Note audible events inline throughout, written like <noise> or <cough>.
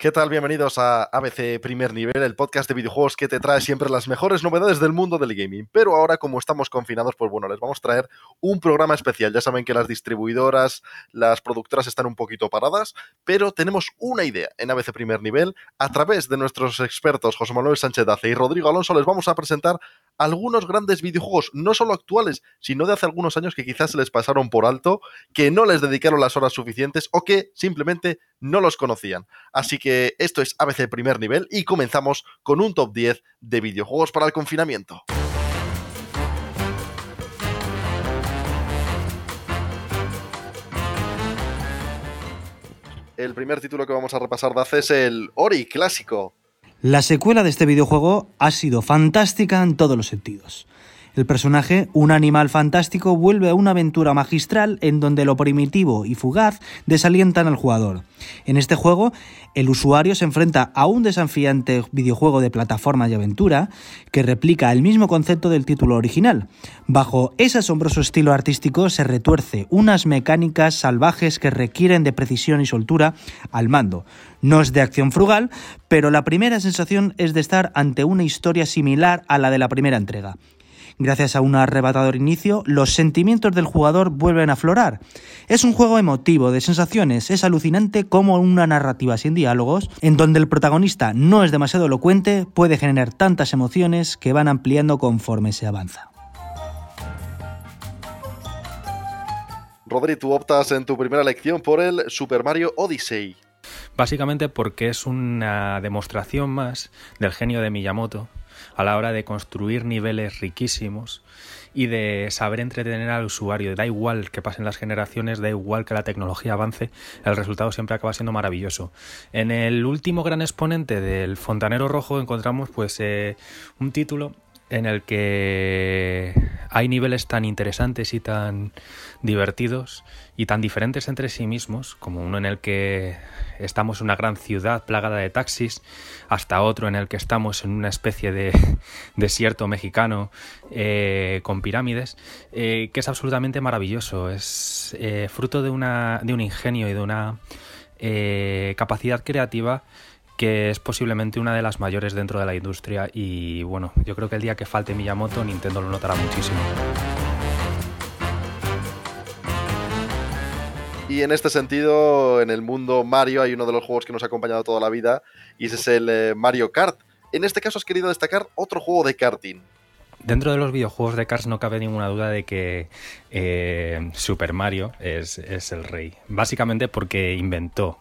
¿Qué tal? Bienvenidos a ABC Primer Nivel, el podcast de videojuegos que te trae siempre las mejores novedades del mundo del gaming. Pero ahora, como estamos confinados, pues bueno, les vamos a traer un programa especial. Ya saben que las distribuidoras, las productoras están un poquito paradas, pero tenemos una idea en ABC Primer Nivel. A través de nuestros expertos José Manuel Sánchez Dace y Rodrigo Alonso, les vamos a presentar algunos grandes videojuegos, no solo actuales, sino de hace algunos años que quizás se les pasaron por alto, que no les dedicaron las horas suficientes o que simplemente no los conocían. Así que esto es ABC primer nivel y comenzamos con un top 10 de videojuegos para el confinamiento. El primer título que vamos a repasar de hace es el Ori clásico. La secuela de este videojuego ha sido fantástica en todos los sentidos. El personaje, un animal fantástico, vuelve a una aventura magistral en donde lo primitivo y fugaz desalientan al jugador. En este juego, el usuario se enfrenta a un desafiante videojuego de plataforma y aventura que replica el mismo concepto del título original. Bajo ese asombroso estilo artístico se retuerce unas mecánicas salvajes que requieren de precisión y soltura al mando. No es de acción frugal, pero la primera sensación es de estar ante una historia similar a la de la primera entrega. Gracias a un arrebatador inicio, los sentimientos del jugador vuelven a aflorar. Es un juego emotivo, de sensaciones, es alucinante como una narrativa sin diálogos, en donde el protagonista no es demasiado elocuente, puede generar tantas emociones que van ampliando conforme se avanza. Rodri, tú optas en tu primera lección por el Super Mario Odyssey. Básicamente porque es una demostración más del genio de Miyamoto a la hora de construir niveles riquísimos y de saber entretener al usuario. Da igual que pasen las generaciones, da igual que la tecnología avance, el resultado siempre acaba siendo maravilloso. En el último gran exponente del Fontanero Rojo encontramos pues eh, un título en el que hay niveles tan interesantes y tan divertidos y tan diferentes entre sí mismos, como uno en el que estamos en una gran ciudad plagada de taxis, hasta otro en el que estamos en una especie de <laughs> desierto mexicano eh, con pirámides, eh, que es absolutamente maravilloso. Es eh, fruto de, una, de un ingenio y de una capacidad creativa que es posiblemente una de las mayores dentro de la industria y bueno, yo creo que el día que falte Miyamoto Nintendo lo notará muchísimo. Y en este sentido, en el mundo Mario hay uno de los juegos que nos ha acompañado toda la vida y ese es el eh, Mario Kart. En este caso has querido destacar otro juego de karting. Dentro de los videojuegos de Cars no cabe ninguna duda de que eh, Super Mario es, es el rey. Básicamente porque inventó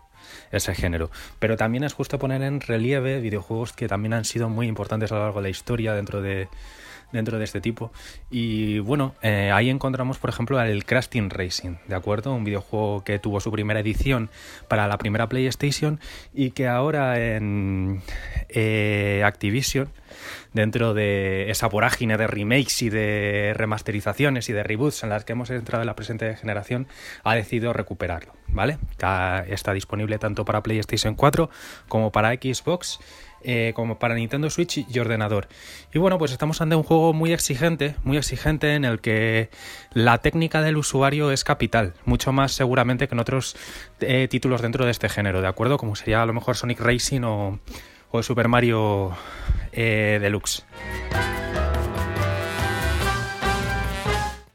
ese género. Pero también es justo poner en relieve videojuegos que también han sido muy importantes a lo largo de la historia dentro de, dentro de este tipo. Y bueno, eh, ahí encontramos, por ejemplo, el Crash Team Racing, ¿de acuerdo? Un videojuego que tuvo su primera edición para la primera PlayStation y que ahora en eh, Activision, dentro de esa vorágine de remakes y de remasterizaciones y de reboots en las que hemos entrado en la presente generación, ha decidido recuperarlo, ¿vale? Está disponible tanto para PlayStation 4 como para Xbox eh, como para Nintendo Switch y ordenador. Y bueno, pues estamos ante un juego muy exigente, muy exigente en el que la técnica del usuario es capital, mucho más seguramente que en otros eh, títulos dentro de este género, ¿de acuerdo? Como sería a lo mejor Sonic Racing o, o Super Mario eh, Deluxe.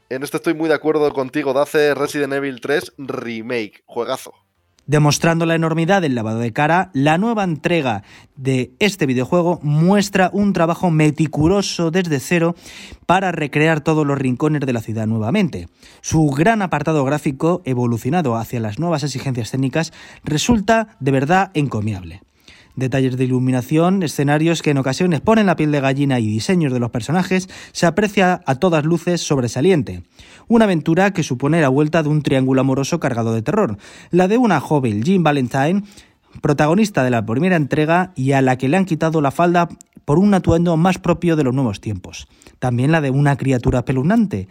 En esto estoy muy de acuerdo contigo, Dace Resident Evil 3 Remake, juegazo. Demostrando la enormidad del lavado de cara, la nueva entrega de este videojuego muestra un trabajo meticuloso desde cero para recrear todos los rincones de la ciudad nuevamente. Su gran apartado gráfico, evolucionado hacia las nuevas exigencias técnicas, resulta de verdad encomiable detalles de iluminación, escenarios que en ocasiones ponen la piel de gallina y diseños de los personajes, se aprecia a todas luces sobresaliente. Una aventura que supone la vuelta de un triángulo amoroso cargado de terror, la de una joven Jean Valentine protagonista de la primera entrega y a la que le han quitado la falda por un atuendo más propio de los nuevos tiempos. También la de una criatura pelunante.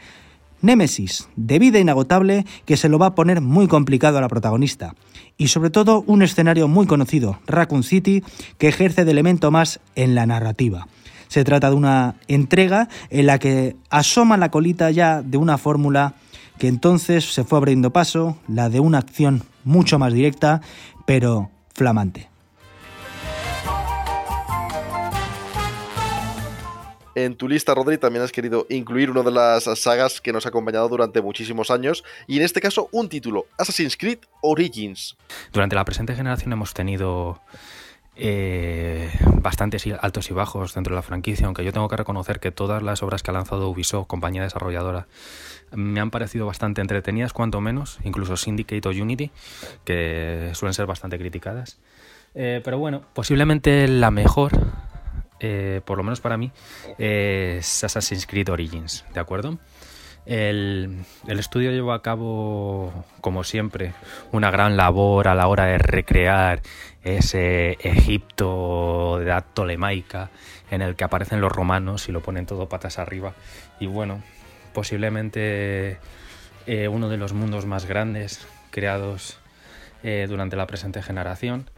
Némesis, de vida inagotable, que se lo va a poner muy complicado a la protagonista. Y sobre todo un escenario muy conocido, Raccoon City, que ejerce de elemento más en la narrativa. Se trata de una entrega en la que asoma la colita ya de una fórmula que entonces se fue abriendo paso, la de una acción mucho más directa, pero flamante. En tu lista, Rodri, también has querido incluir una de las sagas que nos ha acompañado durante muchísimos años, y en este caso un título, Assassin's Creed Origins. Durante la presente generación hemos tenido eh, bastantes altos y bajos dentro de la franquicia, aunque yo tengo que reconocer que todas las obras que ha lanzado Ubisoft, compañía desarrolladora, me han parecido bastante entretenidas, cuanto menos, incluso Syndicate o Unity, que suelen ser bastante criticadas. Eh, pero bueno, posiblemente la mejor, eh, por lo menos para mí, es Assassin's Creed Origins, ¿de acuerdo? El, estudio llevó a cabo, como siempre, una gran labor a la hora de recrear ese Egipto de edad tolemaica en el que aparecen los romanos y lo ponen todo patas arriba. Y bueno, posiblemente eh, uno de los mundos más grandes creados eh, durante la presente generación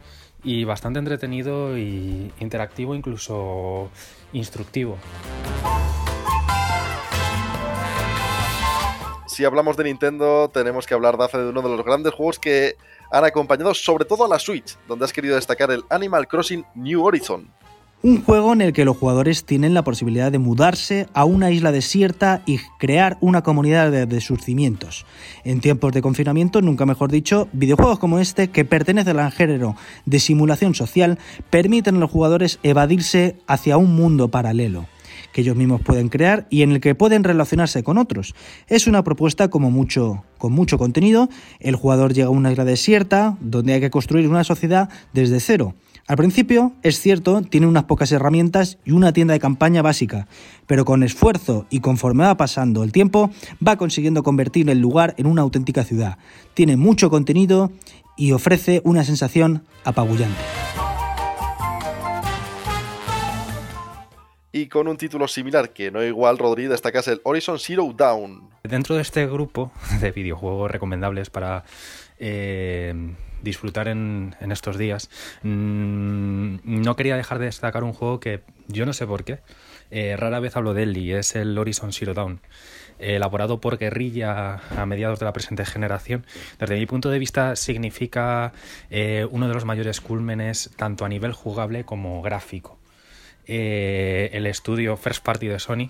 y bastante entretenido y interactivo, incluso instructivo. Si hablamos de Nintendo, tenemos que hablar de uno de los grandes juegos que han acompañado sobre todo a la Switch, donde has querido destacar el Animal Crossing New Horizon. Un juego en el que los jugadores tienen la posibilidad de mudarse a una isla desierta y crear una comunidad de, sus cimientos. En tiempos de confinamiento, nunca mejor dicho, videojuegos como este, que pertenecen al género de simulación social, permiten a los jugadores evadirse hacia un mundo paralelo que ellos mismos pueden crear y en el que pueden relacionarse con otros. Es una propuesta como mucho, con mucho contenido. El jugador llega a una isla desierta donde hay que construir una sociedad desde cero. Al principio, es cierto, tiene unas pocas herramientas y una tienda de campaña básica, pero con esfuerzo y conforme va pasando el tiempo, va consiguiendo convertir el lugar en una auténtica ciudad. Tiene mucho contenido y ofrece una sensación apabullante. Y con un título similar, que no igual, Rodri, destacas el Horizon Zero Dawn. Dentro de este grupo de videojuegos recomendables para eh, disfrutar en, estos días, mm, no quería dejar de destacar un juego que yo no sé por qué, eh, rara vez hablo de él y es el Horizon Zero Dawn. elaborado por Guerrilla a mediados de la presente generación, desde mi punto de vista significa eh, uno de los mayores cúlmenes tanto a nivel jugable como gráfico. Eh, el estudio First Party de Sony,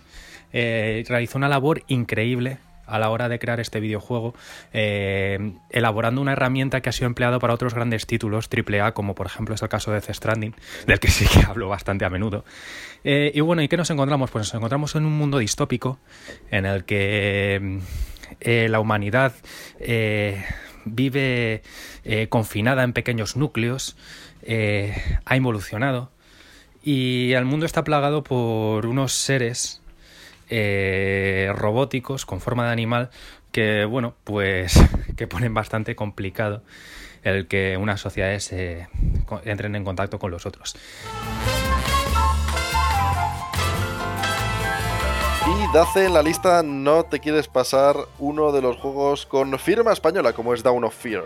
eh, realizó una labor increíble a la hora de crear este videojuego, eh, elaborando una herramienta que ha sido empleada para otros grandes títulos AAA, como por ejemplo es el caso de The Stranding, del que sí que hablo bastante a menudo. y bueno, ¿y qué nos encontramos? Pues nos encontramos en un mundo distópico en el que la humanidad vive confinada en pequeños núcleos, ha involucionado, y el mundo está plagado por unos seres eh, robóticos con forma de animal que, bueno, pues <laughs> que ponen bastante complicado el que unas sociedades entren en contacto con los otros. Y Dace en la lista no te quieres pasar uno de los juegos con firma española como es Down of Fear.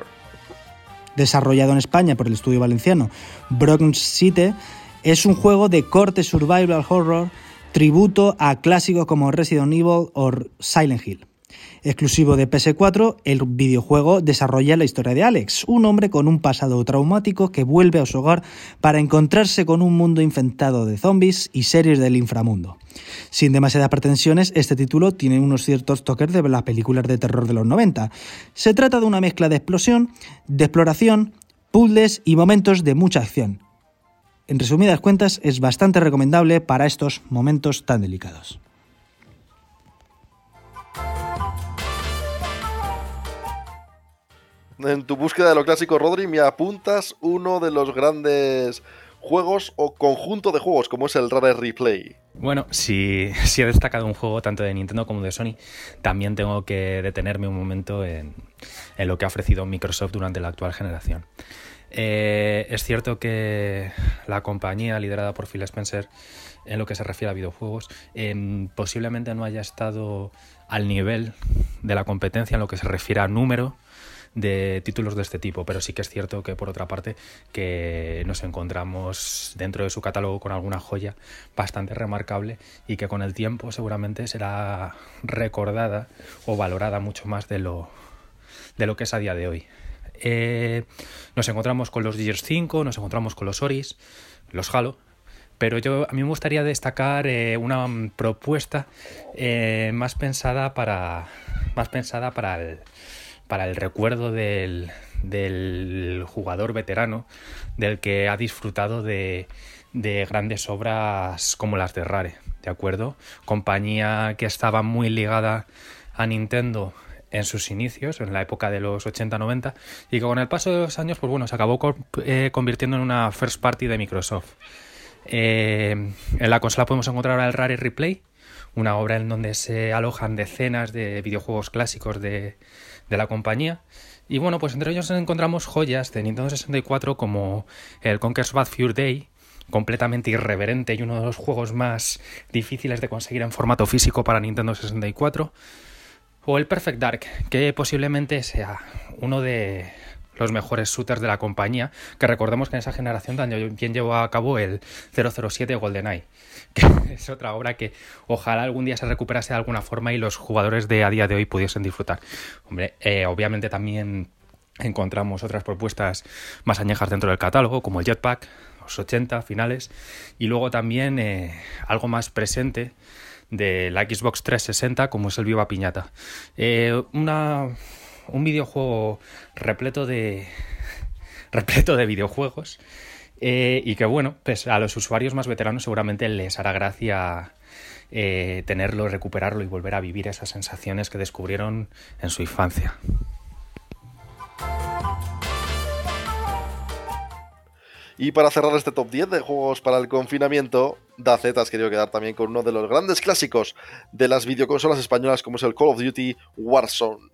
Desarrollado en España por el estudio valenciano Bronx City, es un juego de corte survival horror, tributo a clásicos como Resident Evil o Silent Hill. Exclusivo de PS4, el videojuego desarrolla la historia de Alex, un hombre con un pasado traumático que vuelve a su hogar para encontrarse con un mundo infectado de zombies y series del inframundo. Sin demasiadas pretensiones, este título tiene unos ciertos toques de las películas de terror de los 90. Se trata de una mezcla de explosión, de exploración, puzzles y momentos de mucha acción, en resumidas cuentas, es bastante recomendable para estos momentos tan delicados. En tu búsqueda de lo clásico, Rodri, me apuntas uno de los grandes juegos o conjunto de juegos, como es el Rare Replay. Bueno, si, si, he destacado un juego tanto de Nintendo como de Sony, también tengo que detenerme un momento en, en lo que ha ofrecido Microsoft durante la actual generación. Eh, es cierto que la compañía liderada por Phil Spencer en lo que se refiere a videojuegos em, posiblemente no haya estado al nivel de la competencia en lo que se refiere a número de títulos de este tipo, pero sí que es cierto que por otra parte que nos encontramos dentro de su catálogo con alguna joya bastante remarcable y que con el tiempo seguramente será recordada o valorada mucho más de lo, de lo que es a día de hoy. Eh, nos encontramos con los Gears 5, nos encontramos con los Oris, los Halo, pero yo a mí me gustaría destacar eh, una propuesta eh, más pensada para más pensada para el, para el recuerdo del, jugador veterano del que ha disfrutado de, grandes obras como las de Rare, ¿de acuerdo? Compañía que estaba muy ligada a Nintendo en sus inicios, en la época de los 80-90, y que con el paso de los años, pues bueno, se acabó eh, convirtiendo en una first party de Microsoft. Eh, en la consola podemos encontrar ahora el Rare Replay, una obra en donde se alojan decenas de videojuegos clásicos de, la compañía. Y bueno, pues entre ellos encontramos joyas de Nintendo 64 como el Conker's Bad Fur Day, completamente irreverente y uno de los juegos más difíciles de conseguir en formato físico para Nintendo 64. O el Perfect Dark, que posiblemente sea uno de los mejores shooters de la compañía, que recordemos que en esa generación también llevó a cabo el 007 GoldenEye, <laughs> que es otra obra que ojalá algún día se recuperase de alguna forma y los jugadores de a día de hoy pudiesen disfrutar. Hombre, eh, obviamente también encontramos otras propuestas más añejas dentro del catálogo, como el Jetpack, los 80 finales, y luego también eh, algo más presente de la Xbox 360, como es el Viva Piñata. Eh, una un videojuego repleto de <laughs> repleto de videojuegos eh, y que bueno, pues a los usuarios más veteranos seguramente les hará gracia eh, tenerlo, recuperarlo y volver a vivir esas sensaciones que descubrieron en su infancia. Y para cerrar este top 10 de juegos para el confinamiento, Dacet has querido quedar también con uno de los grandes clásicos de las videoconsolas españolas como es el Call of Duty Warzone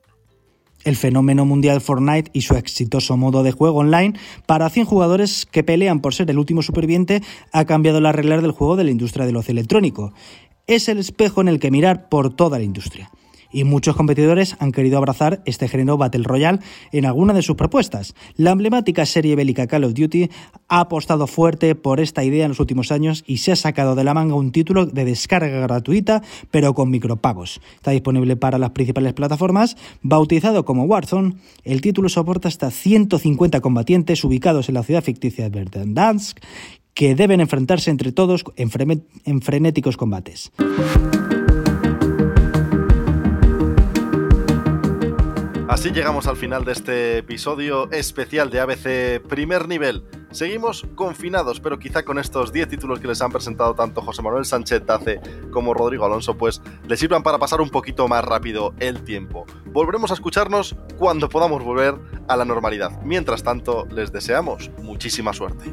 el fenómeno mundial Fortnite y su exitoso modo de juego online para 100 jugadores que pelean por ser el último superviviente ha cambiado las reglas del juego de la industria del ocio electrónico. Es el espejo en el que mirar por toda la industria y muchos competidores han querido abrazar este género Battle Royale en alguna de sus propuestas. La emblemática serie bélica Call of Duty ha apostado fuerte por esta idea en los últimos años y se ha sacado de la manga un título de descarga gratuita pero con micropagos. Está disponible para las principales plataformas, bautizado como Warzone. El título soporta hasta 150 combatientes ubicados en la ciudad ficticia de Verdansk que deben enfrentarse entre todos en frenéticos combates. Así llegamos al final de este episodio especial de ABC Primer Nivel. Seguimos confinados, pero quizá con estos 10 títulos que les han presentado tanto José Manuel Sánchez Dace como Rodrigo Alonso, pues les sirvan para pasar un poquito más rápido el tiempo. Volveremos a escucharnos cuando podamos volver a la normalidad. Mientras tanto, les deseamos muchísima suerte.